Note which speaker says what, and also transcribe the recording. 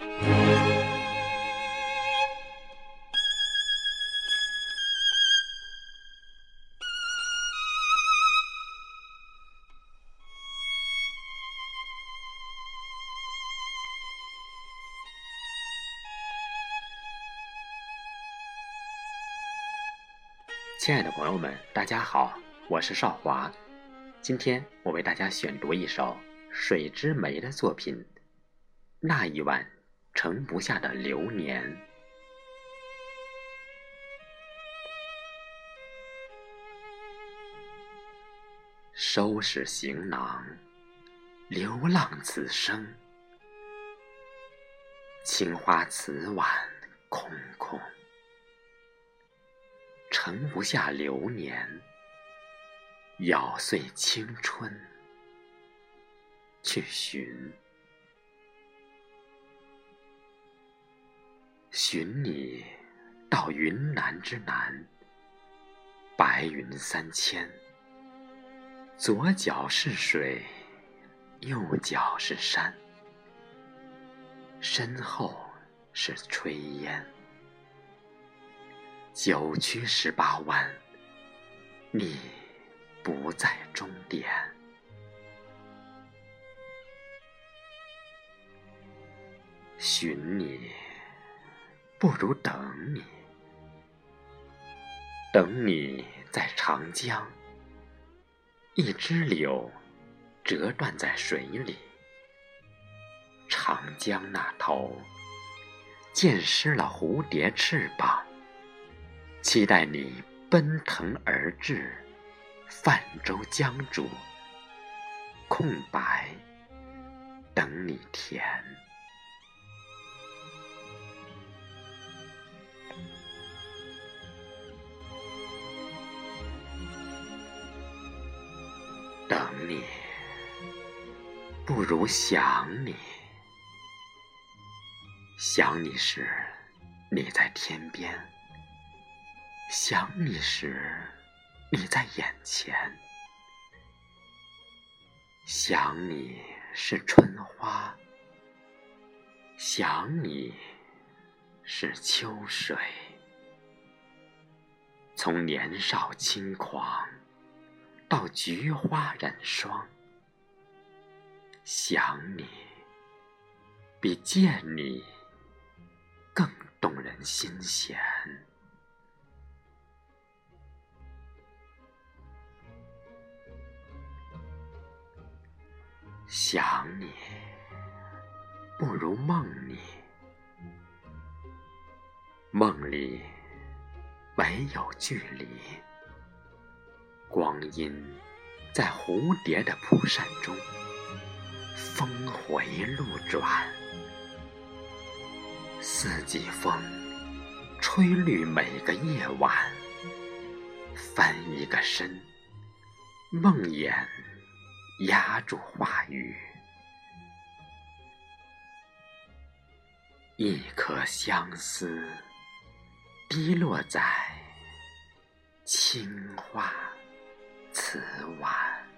Speaker 1: 亲爱的朋友们，大家好，我是少华。今天我为大家选读一首水之梅的作品《那一晚盛不下的流年》。收拾行囊，流浪此生。青花瓷碗空空。盛不下流年，咬碎青春，去寻，寻你到云南之南，白云三千，左脚是水，右脚是山，身后是炊烟。九曲十八弯，你不在终点。寻你，不如等你。等你在长江，一支柳折断在水里。长江那头，溅湿了蝴蝶翅膀。期待你奔腾而至，泛舟江渚，空白等你填。你，不如想你。想你时，你在天边。想你时，你在眼前；想你是春花，想你是秋水。从年少轻狂到菊花染霜，想你比见你更动人心弦。想你，不如梦你。梦里没有距离，光阴在蝴蝶的蒲扇中峰回路转，四季风吹绿每个夜晚，翻一个身，梦魇。压住话语，一颗相思滴落在青花瓷碗。